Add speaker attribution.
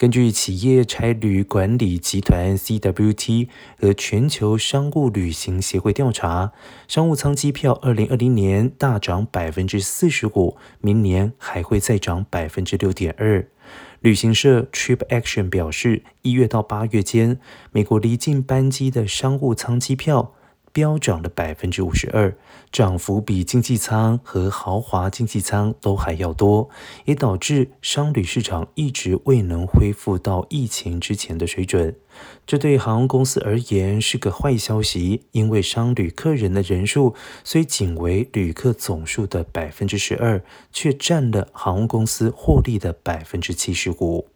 Speaker 1: 根据企业差旅管理集团 （CWT） 和全球商务旅行协会调查，商务舱机票二零二零年大涨百分之四十五，明年还会再涨百分之六点二。旅行社 Trip Action 表示，一月到八月间，美国离境班机的商务舱机票。飙涨了百分之五十二，涨幅比经济舱和豪华经济舱都还要多，也导致商旅市场一直未能恢复到疫情之前的水准。这对航空公司而言是个坏消息，因为商旅客人的人数虽仅为旅客总数的百分之十二，却占了航空公司获利的百分之七十五。